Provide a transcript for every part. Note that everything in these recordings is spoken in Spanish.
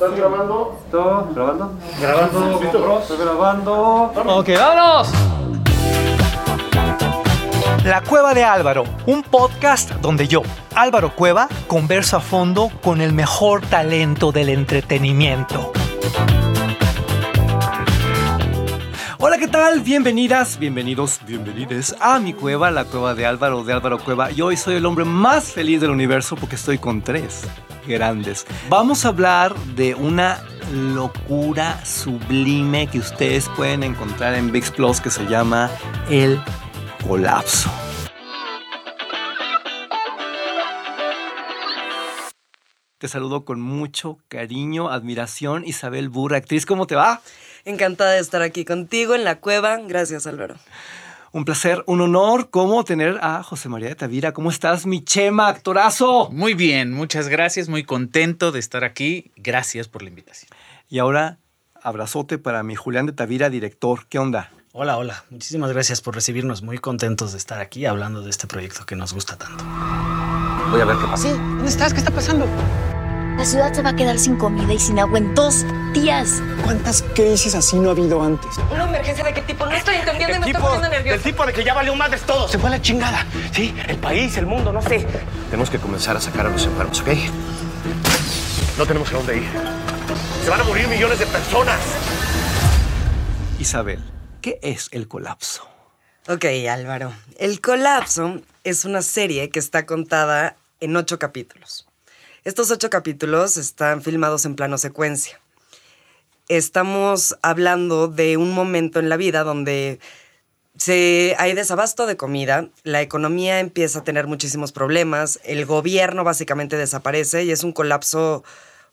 ¿Estás grabando? ¿Todo? ¿Grabando? Grabando. Estoy grabando. Ok, vámonos. La Cueva de Álvaro, un podcast donde yo, Álvaro Cueva, converso a fondo con el mejor talento del entretenimiento. Hola, ¿qué tal? Bienvenidas, bienvenidos, bienvenides a mi cueva, la cueva de Álvaro, de Álvaro Cueva. Y hoy soy el hombre más feliz del universo porque estoy con tres grandes. Vamos a hablar de una locura sublime que ustedes pueden encontrar en VIX Plus que se llama el colapso. Te saludo con mucho cariño, admiración. Isabel Burra, actriz, ¿cómo te va? Encantada de estar aquí contigo en la cueva. Gracias, Álvaro. Un placer, un honor, ¿cómo tener a José María de Tavira? ¿Cómo estás, mi chema, actorazo? Muy bien, muchas gracias, muy contento de estar aquí. Gracias por la invitación. Y ahora, abrazote para mi Julián de Tavira, director. ¿Qué onda? Hola, hola. Muchísimas gracias por recibirnos. Muy contentos de estar aquí hablando de este proyecto que nos gusta tanto. Voy a ver qué pasa. Sí, ¿dónde estás? ¿Qué está pasando? La ciudad se va a quedar sin comida y sin agua en dos días. ¿Cuántas crisis así no ha habido antes? ¿Una emergencia de qué tipo? No estoy entendiendo y me está poniendo del nerviosa. tipo de que ya valió madres todo. Se fue a la chingada. Sí, el país, el mundo, no sé. Tenemos que comenzar a sacar a los enfermos, ¿ok? No tenemos a dónde ir. Se van a morir millones de personas. Isabel, ¿qué es el colapso? Ok, Álvaro. El colapso es una serie que está contada en ocho capítulos. Estos ocho capítulos están filmados en plano secuencia. Estamos hablando de un momento en la vida donde se, hay desabasto de comida, la economía empieza a tener muchísimos problemas, el gobierno básicamente desaparece y es un colapso,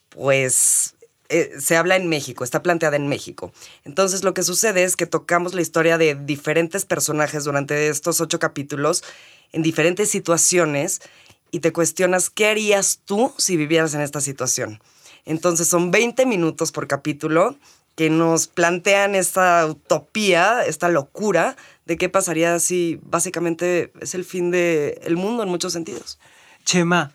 pues, eh, se habla en México, está planteada en México. Entonces lo que sucede es que tocamos la historia de diferentes personajes durante estos ocho capítulos, en diferentes situaciones, y te cuestionas qué harías tú si vivieras en esta situación. Entonces son 20 minutos por capítulo que nos plantean esta utopía, esta locura de qué pasaría si básicamente es el fin del mundo en muchos sentidos. Chema,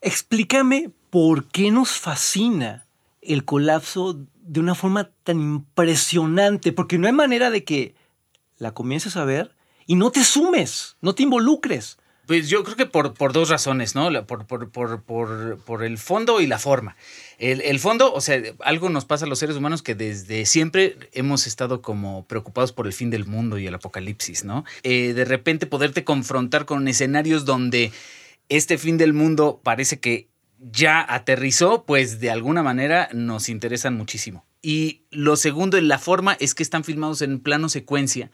explícame por qué nos fascina el colapso de una forma tan impresionante, porque no hay manera de que la comiences a ver y no te sumes, no te involucres. Pues yo creo que por, por dos razones, ¿no? Por, por, por, por, el fondo y la forma. El, el fondo, o sea, algo nos pasa a los seres humanos que desde siempre hemos estado como preocupados por el fin del mundo y el apocalipsis, ¿no? Eh, de repente poderte confrontar con escenarios donde este fin del mundo parece que ya aterrizó, pues de alguna manera nos interesan muchísimo. Y lo segundo, la forma es que están filmados en plano secuencia,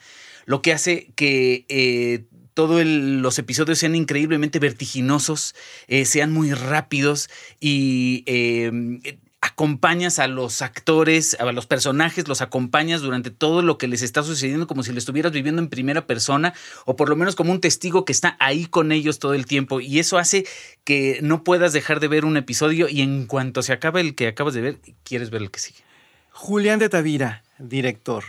lo que hace que eh, todos los episodios sean increíblemente vertiginosos, eh, sean muy rápidos y eh, acompañas a los actores, a los personajes, los acompañas durante todo lo que les está sucediendo como si lo estuvieras viviendo en primera persona o por lo menos como un testigo que está ahí con ellos todo el tiempo y eso hace que no puedas dejar de ver un episodio y en cuanto se acaba el que acabas de ver, quieres ver el que sigue. Julián de Tavira, director,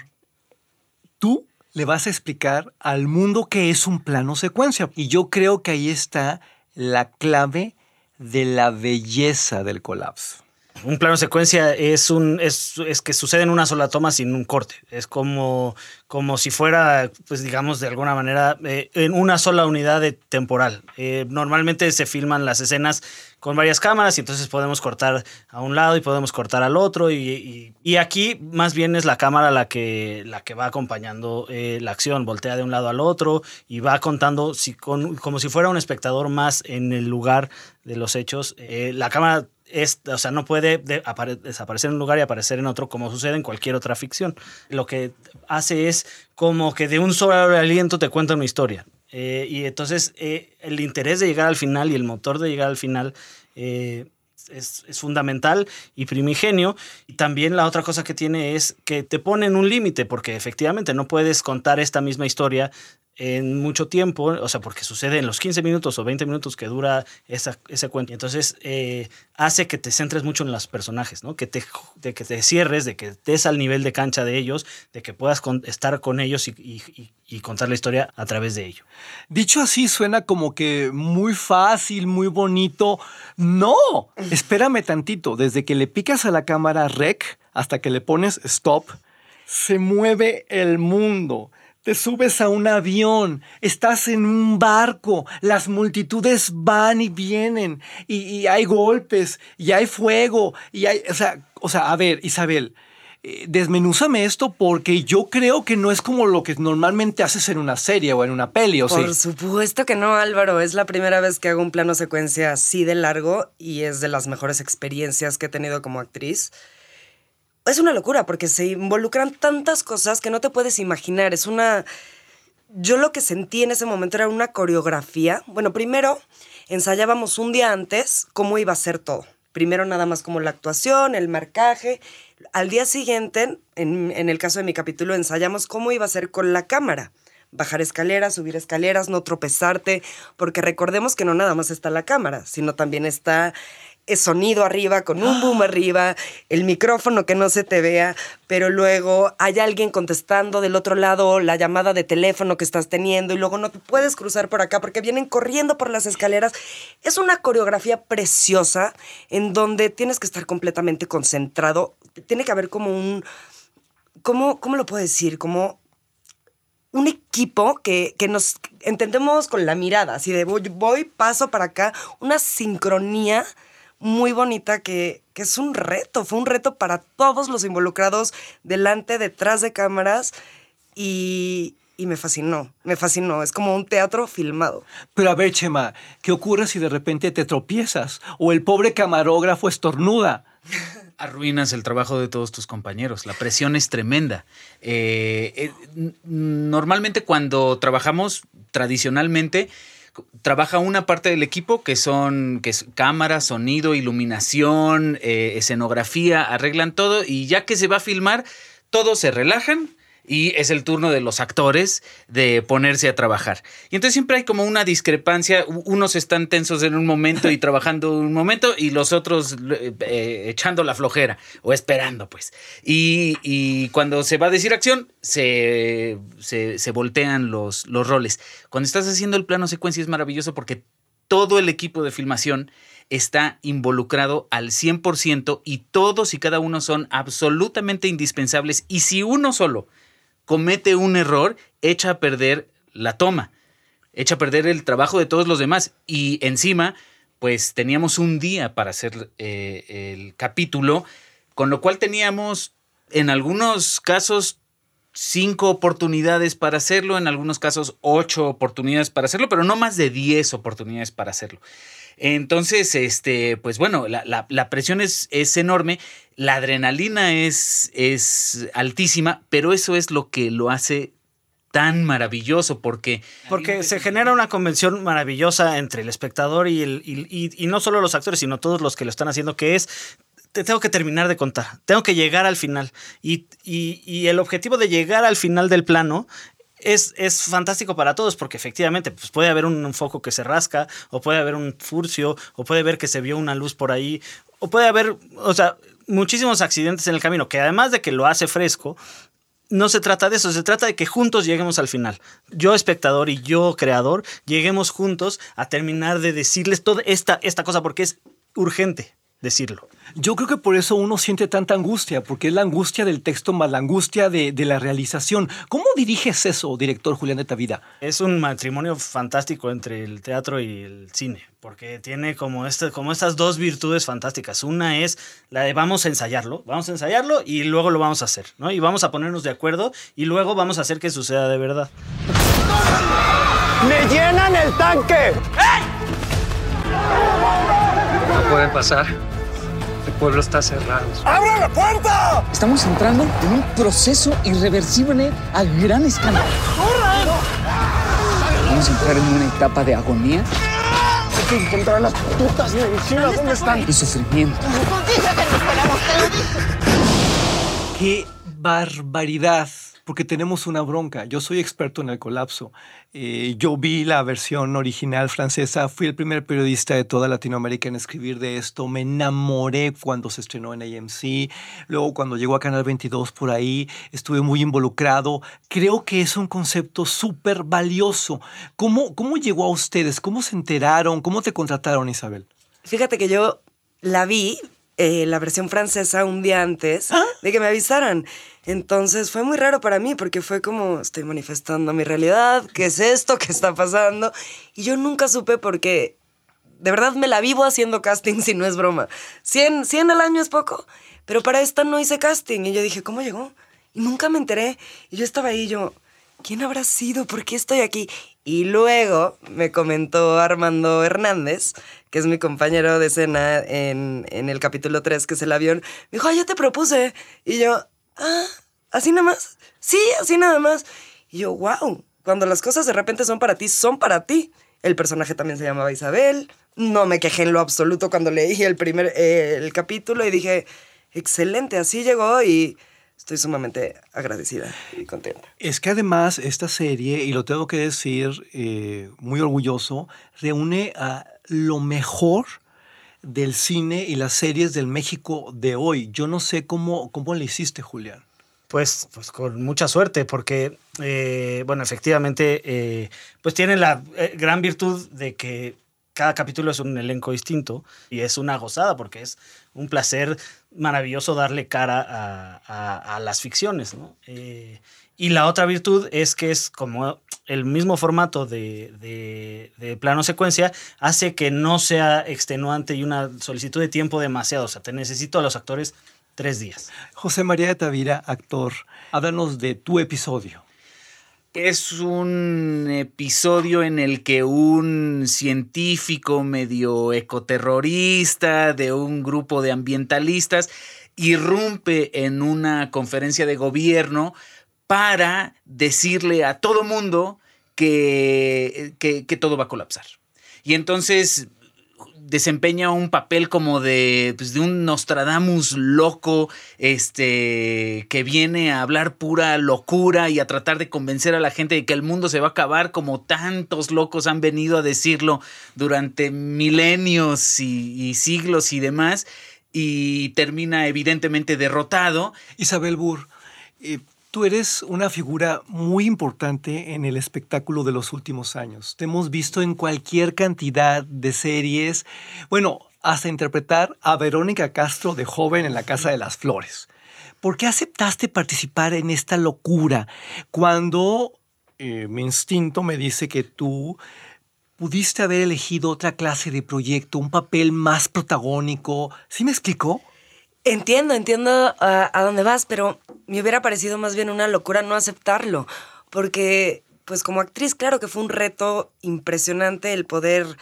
tú le vas a explicar al mundo qué es un plano secuencia. Y yo creo que ahí está la clave de la belleza del colapso. Un plano secuencia es, un, es, es que sucede en una sola toma sin un corte. Es como, como si fuera, pues digamos, de alguna manera, eh, en una sola unidad de temporal. Eh, normalmente se filman las escenas con varias cámaras y entonces podemos cortar a un lado y podemos cortar al otro. Y, y- aquí más bien es la cámara la que, la que va acompañando eh, la acción. Voltea de un lado al otro y va contando si, con- como si fuera un espectador más en el lugar de los hechos. La cámara es, o sea, no puede de- apare- desaparecer en un lugar y aparecer en otro como sucede en cualquier otra ficción. Lo que hace es como que de un solo aliento te cuenta una historia. Eh, y entonces eh, el interés de llegar al final y el motor de llegar al final eh, es, es fundamental y primigenio. Y también la otra cosa que tiene es que te ponen un límite, porque efectivamente no puedes contar esta misma historia en mucho tiempo, o sea, porque sucede en los 15 minutos o 20 minutos que dura esa, ese cuento. Entonces eh, hace que te centres mucho en los personajes, ¿no? Que te, de que te cierres, de que estés al nivel de cancha de ellos, de que puedas estar con ellos y- y contar la historia a través de ello. Dicho así suena como que muy fácil, muy bonito. No, espérame tantito. Desde que le picas a la cámara rec hasta que le pones stop, se mueve el mundo. Te subes a un avión, estás en un barco, las multitudes van y vienen, y, y hay golpes, y hay fuego, y hay, o sea, o sea, a ver, Isabel, eh, desmenúzame esto porque yo creo que no es como lo que normalmente haces en una serie o en una peli, ¿o Por supuesto que no, Álvaro. Es la primera vez que hago un plano secuencia así de largo y es de las mejores experiencias que he tenido como actriz. Es una locura porque se involucran tantas cosas que no te puedes imaginar. Es una... Yo lo que sentí en ese momento era una coreografía. Bueno, primero ensayábamos un día antes cómo iba a ser todo. Primero nada más como la actuación, el marcaje. Al día siguiente, en, en el caso de mi capítulo, ensayamos cómo iba a ser con la cámara. Bajar escaleras, subir escaleras, no tropezarte, porque recordemos que no nada más está la cámara, sino también está sonido arriba, con un boom arriba, el micrófono que no se te vea, pero luego hay alguien contestando del otro lado la llamada de teléfono que estás teniendo y luego no te puedes cruzar por acá porque vienen corriendo por las escaleras. Es una coreografía preciosa en donde tienes que estar completamente concentrado. Tiene que haber como un... ¿Cómo, cómo lo puedo decir? Como un equipo que, que nos entendemos con la mirada, así de voy, voy, paso para acá, una sincronía muy bonita que, que es un reto, fue un reto para todos los involucrados delante, detrás de cámaras y, y me fascinó, me fascinó, es como un teatro filmado. Pero a ver, Chema, ¿qué ocurre si de repente te tropiezas o el pobre camarógrafo estornuda? Arruinas el trabajo de todos tus compañeros. La presión es tremenda. Eh, eh, normalmente cuando trabajamos tradicionalmente, trabaja una parte del equipo que son que es cámara, sonido, iluminación, eh, escenografía, arreglan todo y ya que se va a filmar, todos se relajan y es el turno de los actores de ponerse a trabajar. Y entonces siempre hay como una discrepancia, unos están tensos en un momento y trabajando un momento y los otros eh, eh, echando la flojera o esperando pues. Y, y cuando se va a decir acción, se, se, se voltean los, los roles. Cuando estás haciendo el plano secuencia es maravilloso porque todo el equipo de filmación está involucrado al 100% y todos y cada uno son absolutamente indispensables. Y si uno solo comete un error, echa a perder la toma, echa a perder el trabajo de todos los demás. Y encima, pues teníamos un día para hacer eh, el capítulo, con lo cual teníamos en algunos casos cinco oportunidades para hacerlo, en algunos casos ocho oportunidades para hacerlo, pero no más de diez oportunidades para hacerlo. Entonces, este, pues bueno, la, la- la presión es, es enorme, la adrenalina es, es altísima, pero eso es lo que lo hace tan maravilloso porque... Porque se genera una convención maravillosa entre el espectador y, el, y, y- y no solo los actores, sino todos los que lo están haciendo, que es, te tengo que terminar de contar, tengo que llegar al final. Y, y- y el objetivo de llegar al final del plano es, es fantástico para todos, porque efectivamente pues puede haber un, foco que se rasca, o puede haber un furcio, o puede ver que se vio una luz por ahí, o puede haber, o sea, muchísimos accidentes en el camino, que además de que lo hace fresco, no se trata de eso, se trata de que juntos lleguemos al final. Yo, espectador, y yo, creador, lleguemos juntos a terminar de decirles toda esta, esta cosa, porque es urgente decirlo. Yo creo que por eso uno siente tanta angustia, porque es la angustia del texto más la angustia de, de la realización. ¿Cómo diriges eso, director Julián de Tavida? Es un matrimonio fantástico entre el teatro y el cine, porque tiene como, este, como estas dos virtudes fantásticas. Una es la de vamos a ensayarlo, vamos a ensayarlo y luego lo vamos a hacer, ¿no? Y vamos a ponernos de acuerdo y luego vamos a hacer que suceda de verdad. ¡Me llenan el tanque! No pueden pasar. El pueblo está cerrado. ¡Abra la puerta! Estamos entrando en un proceso irreversible a gran escala. Vamos a entrar en una etapa de agonía Hay que encontrar las putas medicinas. ¿Dónde están? y sufrimiento. ¡Qué barbaridad! Porque tenemos una bronca. Yo soy experto en el colapso. Eh, yo vi la versión original francesa, fui el primer periodista de toda Latinoamérica en escribir de esto, me enamoré cuando se estrenó en AMC, luego cuando llegó a Canal 22 por ahí, estuve muy involucrado. Creo que es un concepto súper valioso. ¿Cómo, ¿Cómo llegó a ustedes? ¿Cómo se enteraron? ¿Cómo te contrataron, Isabel? Fíjate que yo la vi, eh, la versión francesa, un día antes de que me avisaran. Entonces fue muy raro para mí porque fue como, estoy manifestando mi realidad, ¿qué es esto? ¿Qué está pasando? Y yo nunca supe porque de verdad me la vivo haciendo casting si no es broma. 100, 100 al año es poco, pero para esta no hice casting. Y yo dije, ¿cómo llegó? Y nunca me enteré. Y yo estaba ahí, yo, ¿quién habrá sido? ¿Por qué estoy aquí? Y luego me comentó Armando Hernández, que es mi compañero de escena en, en el capítulo 3, que es el avión. Me dijo, ah, ya te propuse. Y yo, ah, ¿así nada más? Sí, así nada más. Y yo, wow, cuando las cosas de repente son para ti, son para ti. El personaje también se llamaba Isabel. No me quejé en lo absoluto cuando leí el primer el capítulo y dije, excelente, así llegó y estoy sumamente agradecida y contenta. Es que además esta serie, y lo tengo que decir eh, muy orgulloso, reúne a lo mejor del cine y las series del México de hoy. Yo no sé cómo, cómo le hiciste, Julián. Pues, pues con mucha suerte, porque, eh, bueno, efectivamente, eh, pues tiene la eh, gran virtud de que cada capítulo es un elenco distinto y es una gozada porque es un placer maravilloso darle cara a, las ficciones, ¿no? Eh, y la otra virtud es que es como el mismo formato de, de- de plano secuencia hace que no sea extenuante y una solicitud de tiempo demasiado. O sea, te necesito a los actores tres días. José María de Tavira, actor, háblanos de tu episodio. Es un episodio en el que un científico medio ecoterrorista de un grupo de ambientalistas irrumpe en una conferencia de gobierno para decirle a todo mundo que, que, todo va a colapsar. Y entonces desempeña un papel como de, pues, de un Nostradamus loco, este, que viene a hablar pura locura y a tratar de convencer a la gente de que el mundo se va a acabar como tantos locos han venido a decirlo durante milenios y, y siglos y demás, y termina evidentemente derrotado. Isabel Burr, eh, tú eres una figura muy importante en el espectáculo de los últimos años. Te hemos visto en cualquier cantidad de series. Bueno, hasta interpretar a Verónica Castro de joven en la Casa de las Flores. ¿Por qué aceptaste participar en esta locura cuando eh, mi instinto me dice que tú pudiste haber elegido otra clase de proyecto, un papel más protagónico? ¿Sí me explicó? Entiendo, entiendo a, a dónde vas, pero me hubiera parecido más bien una locura no aceptarlo, porque pues como actriz, claro que fue un reto impresionante el poder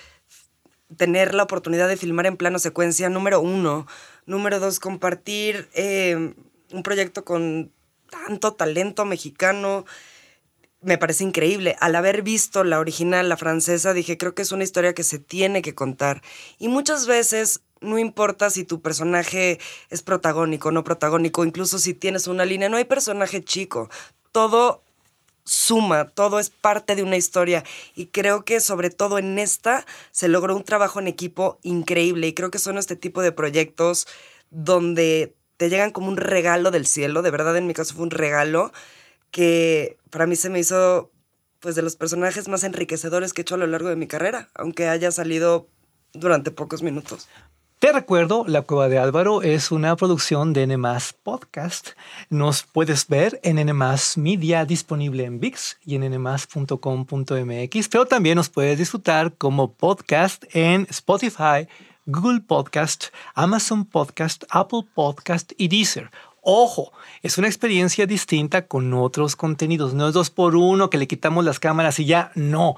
tener la oportunidad de filmar en plano secuencia, número uno. Número dos, compartir eh, un proyecto con tanto talento mexicano. Me parece increíble. Al haber visto la original, la francesa, dije, creo que es una historia que se tiene que contar. Y muchas veces no importa si tu personaje es protagónico o no protagónico, incluso si tienes una línea, no hay personaje chico. Todo suma, todo es parte de una historia y creo que sobre todo en esta se logró un trabajo en equipo increíble y creo que son este tipo de proyectos donde te llegan como un regalo del cielo, de verdad en mi caso fue un regalo que para mí se me hizo pues de los personajes más enriquecedores que he hecho a lo largo de mi carrera, aunque haya salido durante pocos minutos. Te recuerdo, La Cueva de Álvaro es una producción de N Podcast. Nos puedes ver en N Media, disponible en VIX y en nmas.com.mx, pero también nos puedes disfrutar como podcast en Spotify, Google Podcast, Amazon Podcast, Apple Podcast y Deezer. Ojo, es una experiencia distinta con otros contenidos. No es dos por uno que le quitamos las cámaras y ya, no.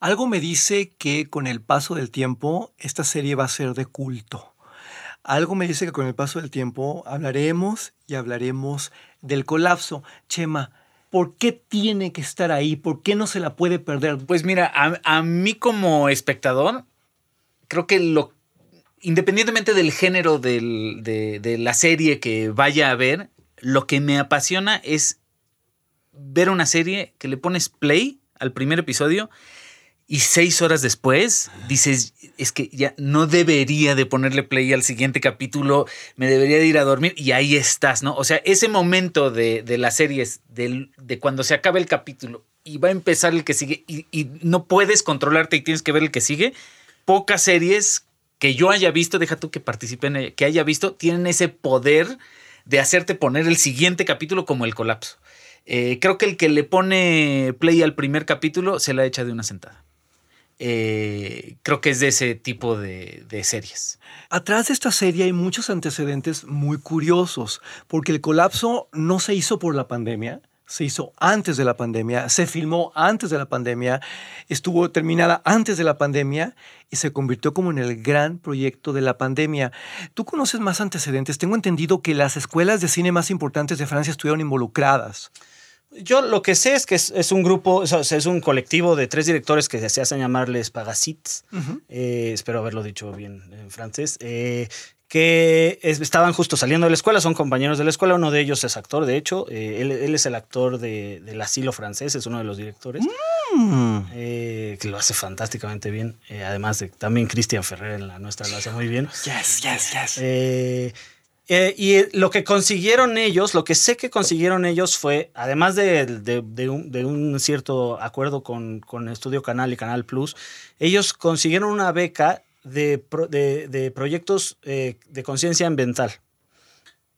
Algo me dice que con el paso del tiempo esta serie va a ser de culto. Algo me dice que con el paso del tiempo hablaremos y hablaremos del colapso. Chema, ¿por qué tiene que estar ahí? ¿Por qué no se la puede perder? Pues mira, a, mí como espectador, creo que lo independientemente del género de la serie que vaya a ver, lo que me apasiona es ver una serie que le pones play al primer episodio y seis horas después dices, es que ya no debería de ponerle play al siguiente capítulo, me debería de ir a dormir y ahí estás, ¿no? O sea, ese momento de, de las series, del- de, cuando se acaba el capítulo y va a empezar el que sigue y, no puedes controlarte y tienes que ver el que sigue, pocas series que yo haya visto, deja tú que participen, en ella, que haya visto, tienen ese poder de hacerte poner el siguiente capítulo como el colapso. Eh, creo que el que le pone play al primer capítulo se la echa de una sentada. Eh, creo que es de ese tipo de, de series. Atrás de esta serie hay muchos antecedentes muy curiosos, porque el colapso no se hizo por la pandemia, se hizo antes de la pandemia, se filmó antes de la pandemia, estuvo terminada antes de la pandemia y se convirtió como en el gran proyecto de la pandemia. Tú conoces más antecedentes. Tengo entendido que las escuelas de cine más importantes de Francia estuvieron involucradas. Yo lo que sé es que es, es un grupo, o sea, es un colectivo de tres directores que se hacen llamarles Pagacits. Eh, espero haberlo dicho bien en francés. eh, que es- estaban justo saliendo de la escuela, son compañeros de la escuela. Uno de ellos es actor, de hecho. eh, él, él es el actor de, del Asilo francés, es uno de los directores. eh, que lo hace fantásticamente bien. eh, además de también Cristian Ferrer en la nuestra lo hace muy bien. Yes, yes, yes. Eh, y eh, lo que consiguieron ellos, lo que sé que consiguieron ellos fue, además de, un, cierto acuerdo con, Estudio Canal y Canal Plus, ellos consiguieron una beca de proyectos eh, de conciencia ambiental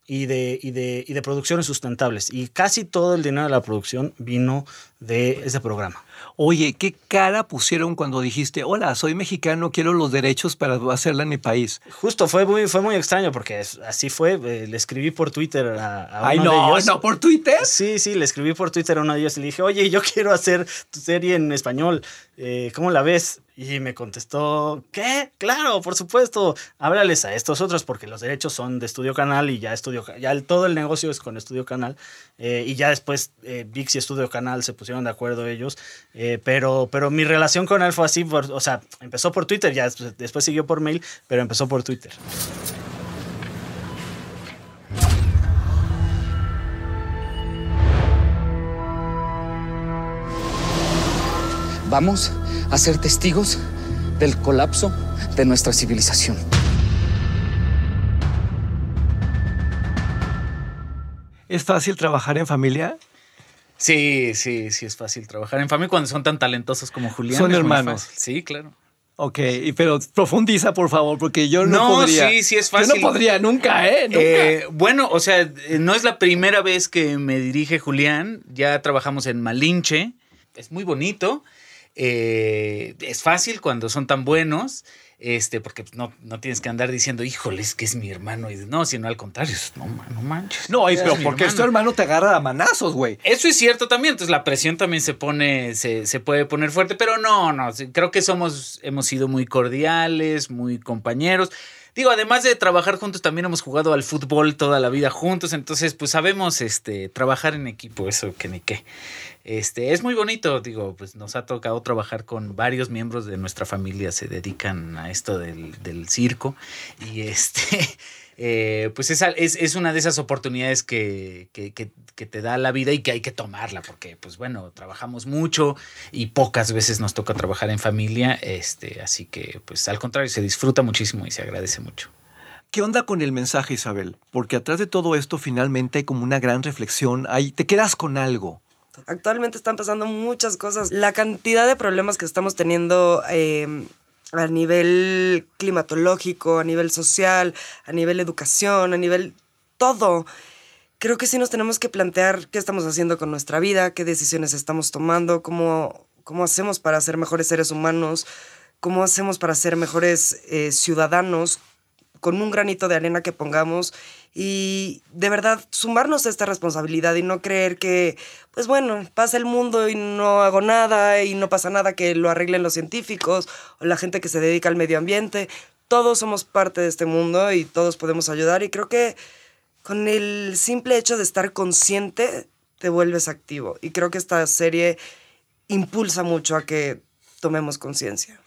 y de, y, de, y de producciones sustentables. Y casi todo el dinero de la producción vino de ese programa. Oye, ¿qué cara pusieron cuando dijiste, hola, soy mexicano, quiero los derechos para hacerla en mi país? Justo, fue muy, fue muy extraño porque así fue. eh, le escribí por Twitter a, a Ay, uno de no, ellos. no, por Twitter. Sí, sí, le escribí por Twitter a uno de ellos y le dije, oye, yo quiero hacer tu serie en español, eh, ¿cómo la ves? Y me contestó, ¿qué? Claro, por supuesto, háblales a estos otros porque los derechos son de Estudio Canal y ya Estudio ya el- todo el negocio es con Estudio Canal eh, y ya después eh, VIX y Estudio Canal se pusieron de acuerdo ellos, eh, pero, pero mi relación con él fue así, por- o sea, empezó por Twitter, ya después, después siguió por mail, pero empezó por Twitter. Vamos a ser testigos del colapso de nuestra civilización. ¿Es fácil trabajar en familia? Sí, sí, sí, es fácil trabajar en familia cuando son tan talentosos como Julián. Son hermanos. Sí, claro. Ok, pero profundiza, por favor, porque yo no, No, podría. sí, sí es Yo fácil. no podría nunca, ¿eh? Nunca. Eh, bueno, o sea, no es la primera vez que me dirige Julián. Ya trabajamos en Malinche. Es muy bonito. Eh, es fácil cuando son tan buenos. Este, porque no, no tienes que andar diciendo, híjole, es que es mi hermano. Y, no, sino al contrario, no, no manches. no, es pero porque hermano". tu hermano te agarra a manazos, güey. Eso es cierto también, entonces la presión también se pone, se, se puede poner fuerte, pero no, no, creo que somos, hemos sido muy cordiales, muy compañeros. Digo, además de trabajar juntos, también hemos jugado al fútbol toda la vida juntos, entonces pues sabemos este, trabajar en equipo, eso que ni qué. Este, es muy bonito, digo, pues nos ha tocado trabajar con varios miembros de nuestra familia, se dedican a esto del, del circo y este... eh, pues es, es, es una de esas oportunidades que, que- que- que te da la vida y que hay que tomarla, porque pues bueno, trabajamos mucho y pocas veces nos toca trabajar en familia, este, así que pues al contrario, se disfruta muchísimo y se agradece mucho. ¿Qué onda con el mensaje, Isabel? Porque atrás de todo esto finalmente hay como una gran reflexión, ahí te quedas con algo. Actualmente están pasando muchas cosas. La cantidad de problemas que estamos teniendo eh, a nivel climatológico, a nivel social, a nivel educación, a nivel todo. Creo que sí nos tenemos que plantear qué estamos haciendo con nuestra vida, qué decisiones estamos tomando, cómo, cómo hacemos para ser mejores seres humanos, cómo hacemos para ser mejores eh, ciudadanos, con un granito de arena que pongamos y de verdad sumarnos a esta responsabilidad y no creer que, pues bueno, pasa el mundo y no hago nada y no pasa nada que lo arreglen los científicos o la gente que se dedica al medio ambiente. Todos somos parte de este mundo y todos podemos ayudar y creo que con el simple hecho de estar consciente te vuelves activo y creo que esta serie impulsa mucho a que tomemos conciencia.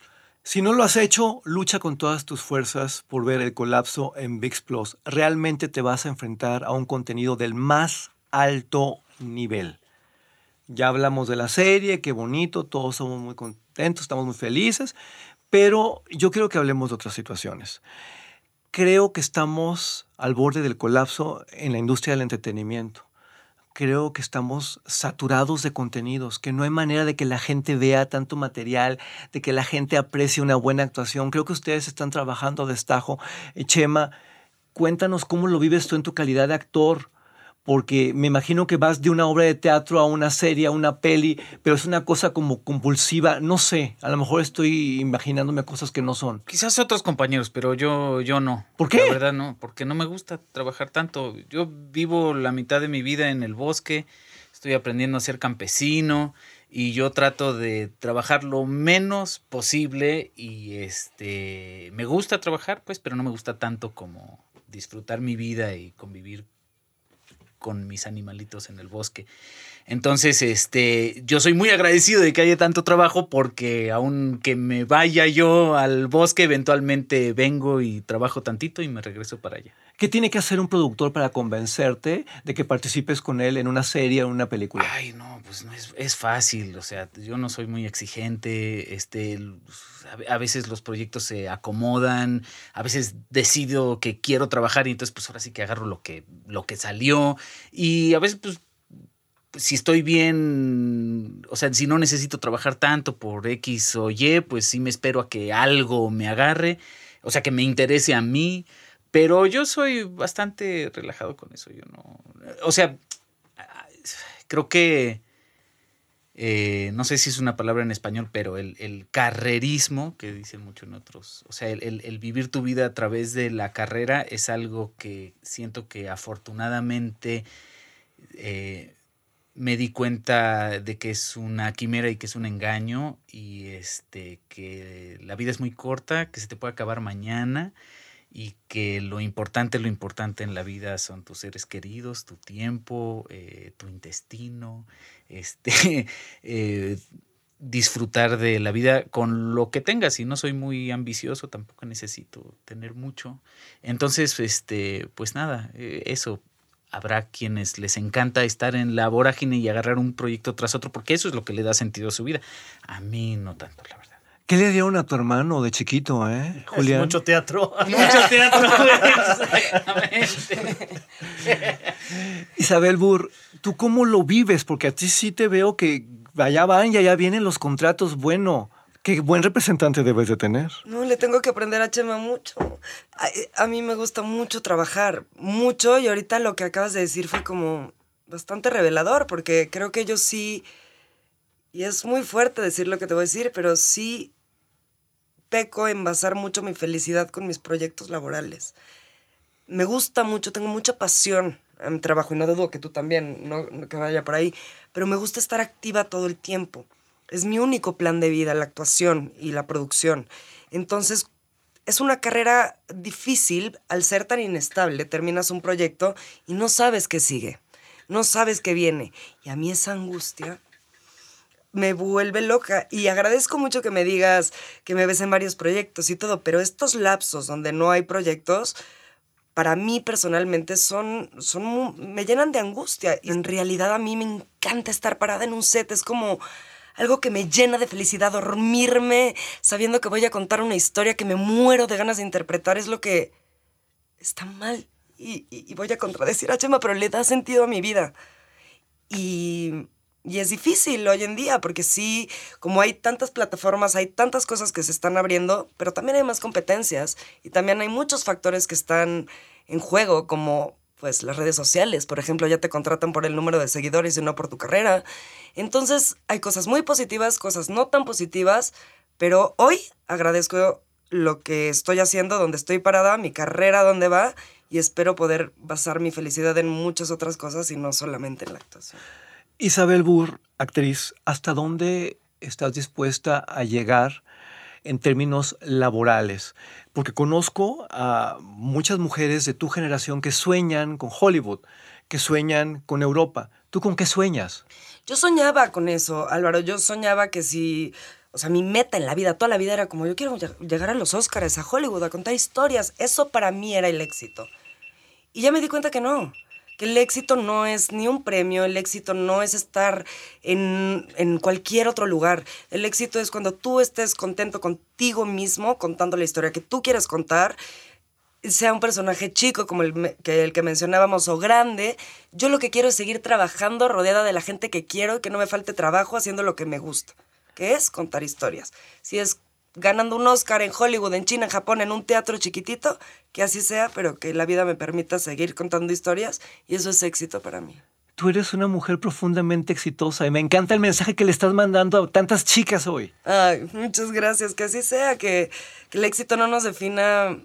Si no lo has hecho, lucha con todas tus fuerzas por ver el colapso en VIX Plus. Realmente te vas a enfrentar a un contenido del más alto nivel. Ya hablamos de la serie, qué bonito, todos somos muy contentos, estamos muy felices, pero yo quiero que hablemos de otras situaciones. Creo que estamos al borde del colapso en la industria del entretenimiento. Creo que estamos saturados de contenidos, que no hay manera de que la gente vea tanto material, de que la gente aprecie una buena actuación. Creo que ustedes están trabajando a destajo. Eh, Chema, cuéntanos cómo lo vives tú en tu calidad de actor porque me imagino que vas de una obra de teatro a una serie, a una peli, pero es una cosa como compulsiva, no sé, a lo mejor estoy imaginándome cosas que no son. Quizás otros compañeros, pero yo, yo no. ¿Por qué? La verdad no, porque no me gusta trabajar tanto. Yo vivo la mitad de mi vida en el bosque, estoy aprendiendo a ser campesino y yo trato de trabajar lo menos posible y este me gusta trabajar, pues, pero no me gusta tanto como disfrutar mi vida y convivir con mis animalitos en el bosque. Entonces, este, yo soy muy agradecido de que haya tanto trabajo porque aunque me vaya yo al bosque, eventualmente vengo y trabajo tantito y me regreso para allá. ¿Qué tiene que hacer un productor para convencerte de que participes con él en una serie o una película? Ay, no, pues no es, es fácil. O sea, yo no soy muy exigente. Este, a, a veces los proyectos se acomodan. A veces decido que quiero trabajar y entonces, pues ahora sí que agarro lo que, lo que salió. Y a veces, pues si estoy bien, o sea, si no necesito trabajar tanto por X o Y, pues sí me espero a que algo me agarre, o sea, que me interese a mí, pero yo soy bastante relajado con eso, yo no, o sea, creo que, eh, no sé si es una palabra en español, pero el, el carrerismo, que dicen mucho en otros, o sea, el, el, vivir tu vida a través de la carrera es algo que siento que afortunadamente... Eh, me di cuenta de que es una quimera y que es un engaño y este que la vida es muy corta, que se te puede acabar mañana y que lo importante, lo importante en la vida son tus seres queridos, tu tiempo, eh, tu intestino, este, eh, disfrutar de la vida con lo que tengas y no soy muy ambicioso, tampoco necesito tener mucho. Entonces, este, pues nada, eh, eso, habrá quienes les encanta estar en la vorágine y agarrar un proyecto tras otro, porque eso es lo que le da sentido a su vida. A mí no tanto, la verdad. ¿Qué le dieron a tu hermano de chiquito, eh, Julián? mucho teatro. Mucho teatro, exactamente. Isabel Burr, ¿tú cómo lo vives? Porque a ti sí te veo que allá van y allá vienen los contratos, bueno. Qué buen representante debes de tener. No, le tengo que aprender a Chema mucho. A, a, mí me gusta mucho trabajar, mucho, y ahorita lo que acabas de decir fue como bastante revelador, porque creo que yo sí, y es muy fuerte decir lo que te voy a decir, pero sí peco en basar mucho mi felicidad con mis proyectos laborales. Me gusta mucho, tengo mucha pasión a mi trabajo, y no dudo que tú también, no, no que vaya por ahí, pero me gusta estar activa todo el tiempo. Es mi único plan de vida, la actuación y la producción. Entonces, es una carrera difícil al ser tan inestable. Terminas un proyecto y no sabes qué sigue, no sabes qué viene. Y a mí esa angustia me vuelve loca. Y agradezco mucho que me digas que me ves en varios proyectos y todo, pero estos lapsos donde no hay proyectos, para mí personalmente son, son, me llenan de angustia. Y en realidad a mí me encanta estar parada en un set. Es como algo que me llena de felicidad, dormirme sabiendo que voy a contar una historia que me muero de ganas de interpretar, es lo que está mal. Y, y, voy a contradecir a Chema, pero le da sentido a mi vida. Y, y es difícil hoy en día, porque sí, como hay tantas plataformas, hay tantas cosas que se están abriendo, pero también hay más competencias y también hay muchos factores que están en juego, como pues las redes sociales, por ejemplo, ya te contratan por el número de seguidores y no por tu carrera. Entonces, hay cosas muy positivas, cosas no tan positivas, pero hoy agradezco lo que estoy haciendo, donde estoy parada, mi carrera donde va y espero poder basar mi felicidad en muchas otras cosas y no solamente en la actuación. Isabel Burr, actriz, ¿hasta dónde estás dispuesta a llegar en términos laborales? Porque conozco a muchas mujeres de tu generación que sueñan con Hollywood, que sueñan con Europa. ¿Tú con qué sueñas? Yo soñaba con eso, Álvaro. Yo soñaba que si. O sea, mi meta en la vida, toda la vida era como yo quiero llegar a los Oscars, a Hollywood, a contar historias. Eso para mí era el éxito. Y ya me di cuenta que no, que el éxito no es ni un premio, el éxito no es estar en, en cualquier otro lugar. El éxito es cuando tú estés contento contigo mismo, contando la historia que tú quieres contar, sea un personaje chico como el que, el que mencionábamos o grande, yo lo que quiero es seguir trabajando rodeada de la gente que quiero y que no me falte trabajo haciendo lo que me gusta, que es contar historias. Si es ganando un Oscar en Hollywood, en China, en Japón, en un teatro chiquitito, que así sea, pero que la vida me permita seguir contando historias y eso es éxito para mí. Tú eres una mujer profundamente exitosa y me encanta el mensaje que le estás mandando a tantas chicas hoy. Ay, muchas gracias, que así sea, que, que el éxito no nos defina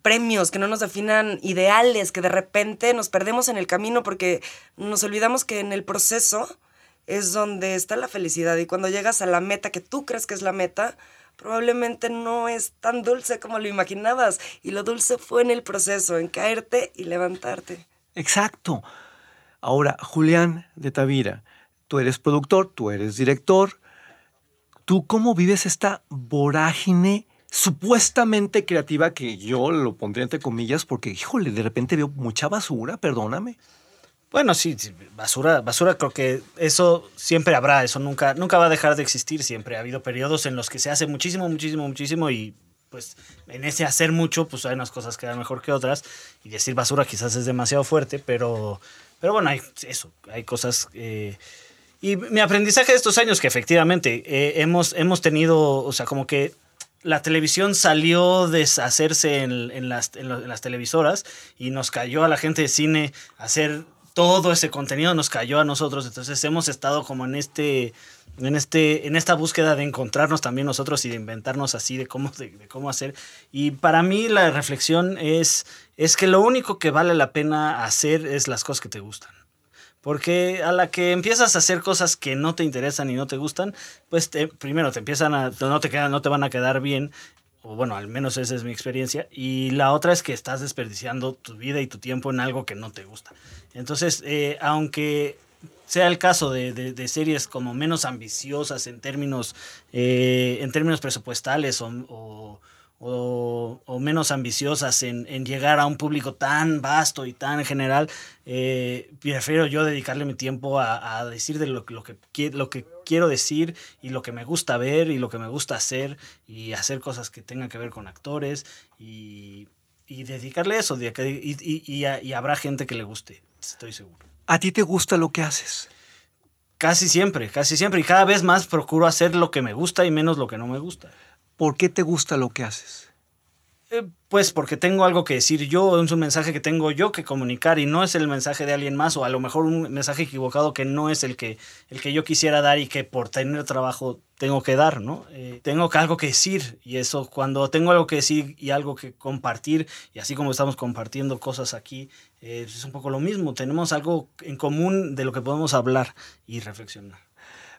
premios, que no nos definan ideales, que de repente nos perdemos en el camino porque nos olvidamos que en el proceso es donde está la felicidad y cuando llegas a la meta que tú crees que es la meta, probablemente no es tan dulce como lo imaginabas y lo dulce fue en el proceso, en caerte y levantarte. Exacto. Ahora, Julián de Tavira, tú eres productor, tú eres director. ¿Tú cómo vives esta vorágine supuestamente creativa que yo lo pondría entre comillas porque, híjole, de repente veo mucha basura, perdóname? Bueno, sí, basura, basura creo que eso siempre habrá, eso nunca, nunca va a dejar de existir, siempre. Ha habido periodos en los que se hace muchísimo, muchísimo, muchísimo y pues en ese hacer mucho, pues hay unas cosas que dan mejor que otras y decir basura quizás es demasiado fuerte, pero, pero bueno, hay eso, hay cosas... eh, y mi aprendizaje de estos años, que efectivamente eh, hemos, hemos tenido, o sea, como que la televisión salió deshacerse en, en las, en las televisoras y nos cayó a la gente de cine hacer todo ese contenido, nos cayó a nosotros. Entonces hemos estado como en este, en este, en esta búsqueda de encontrarnos también nosotros y de inventarnos así de cómo, de, cómo hacer. Y para mí la reflexión es, es que lo único que vale la pena hacer es las cosas que te gustan. Porque a la que empiezas a hacer cosas que no te interesan y no te gustan, pues te- primero te empiezan a, no te quedan, no te van a quedar bien, o bueno, al menos esa es mi experiencia. Y la otra es que estás desperdiciando tu vida y tu tiempo en algo que no te gusta. Entonces, eh, aunque sea el caso de, de- series como menos ambiciosas en términos, eh, en términos presupuestales o- o- o menos ambiciosas en, en llegar a un público tan vasto y tan general, eh, prefiero yo dedicarle mi tiempo a, a decir de lo, lo que, lo que quiero decir y lo que me gusta ver y lo que me gusta hacer y hacer cosas que tengan que ver con actores y, y dedicarle eso. de Y, y- y habrá gente que le guste, estoy seguro. ¿A ti te gusta lo que haces? Casi siempre, casi siempre. Y cada vez más procuro hacer lo que me gusta y menos lo que no me gusta. ¿Por qué te gusta lo que haces? Eh, Pues porque tengo algo que decir yo, es un mensaje que tengo yo que comunicar y no es el mensaje de alguien más o a lo mejor un mensaje equivocado que no es el que, el que yo quisiera dar y que por tener trabajo tengo que dar, ¿no? Eh, tengo algo que decir y eso cuando tengo algo que decir y algo que compartir y así como estamos compartiendo cosas aquí, eh, es un poco lo mismo, tenemos algo en común de lo que podemos hablar y reflexionar.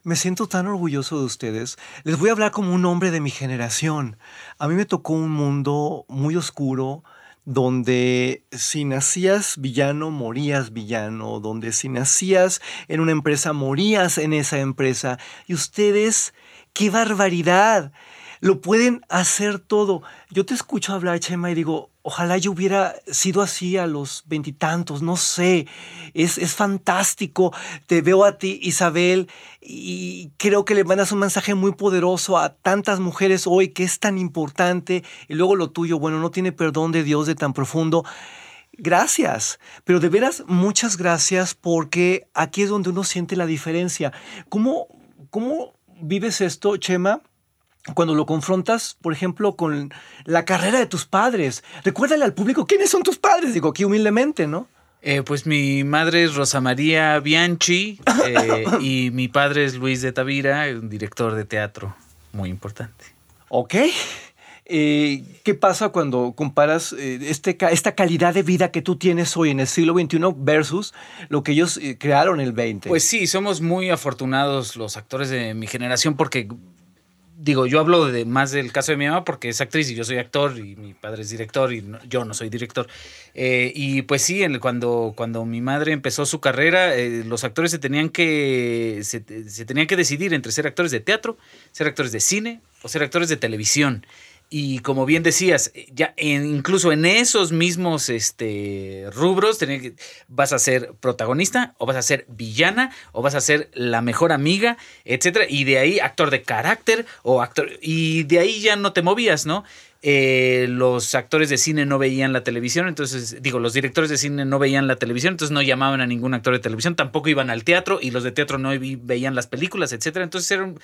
Me siento tan orgulloso de ustedes. Les voy a hablar como un hombre de mi generación. A mí me tocó un mundo muy oscuro donde si nacías villano, morías villano, donde si nacías en una empresa, morías en esa empresa. Y ustedes, qué barbaridad. Lo pueden hacer todo. Yo te escucho hablar, Chema, y digo, ojalá yo hubiera sido así a los veintitantos, no sé. Es, es fantástico. Te veo a ti, Isabel, y creo que le mandas un mensaje muy poderoso a tantas mujeres hoy que es tan importante. Y luego lo tuyo, bueno, no tiene perdón de Dios de tan profundo. Gracias, pero de veras muchas gracias porque aquí es donde uno siente la diferencia. ¿Cómo, cómo vives esto, Chema? Cuando lo confrontas, por ejemplo, con la carrera de tus padres. Recuérdale al público quiénes son tus padres, digo aquí humildemente, ¿no? Eh, pues mi madre es Rosa María Bianchi eh, y mi padre es Luis de Tavira, un director de teatro muy importante. Ok. Eh, ¿Qué pasa cuando comparas eh, este, esta calidad de vida que tú tienes hoy en el siglo XXI versus lo que ellos crearon en el XX? Pues sí, somos muy afortunados los actores de mi generación porque, digo, yo hablo de más del caso de mi mamá porque es actriz y yo soy actor y mi padre es director y yo no soy director. Eh, y pues sí, el- cuando, cuando mi madre empezó su carrera, eh, los actores se tenían, que, se tenían que decidir entre ser actores de teatro, ser actores de cine o ser actores de televisión. Y como bien decías, ya en- incluso en esos mismos este, rubros, que- vas a ser protagonista, o vas a ser villana, o vas a ser la mejor amiga, etcétera. Y de ahí actor de carácter, o actor. Y de ahí ya no te movías, ¿no? Eh, los actores de cine no veían la televisión, entonces, digo, los directores de cine no veían la televisión, entonces no llamaban a ningún actor de televisión, tampoco iban al teatro, y los de teatro no veían las películas, etcétera. Entonces era un-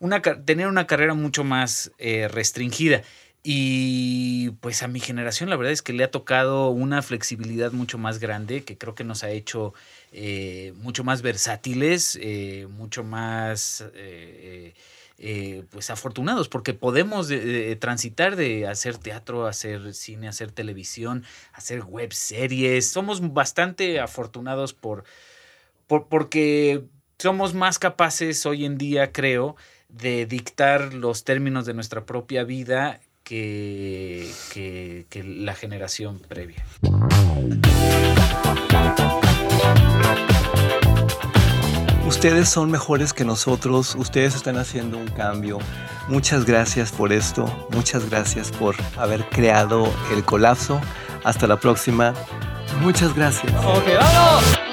una, tener una carrera mucho más eh, restringida. Y pues a mi generación la verdad es que le ha tocado una flexibilidad mucho más grande que creo que nos ha hecho eh, mucho más versátiles, eh, mucho más pues afortunados porque podemos de- de transitar de hacer teatro, hacer cine, hacer televisión, hacer web series. Somos bastante afortunados por, por- porque somos más capaces hoy en día, creo, de dictar los términos de nuestra propia vida que, que- que la generación previa. Ustedes son mejores que nosotros, ustedes están haciendo un cambio. Muchas gracias por esto, muchas gracias por haber creado el colapso. Hasta la próxima. Muchas gracias. Ok, vámonos.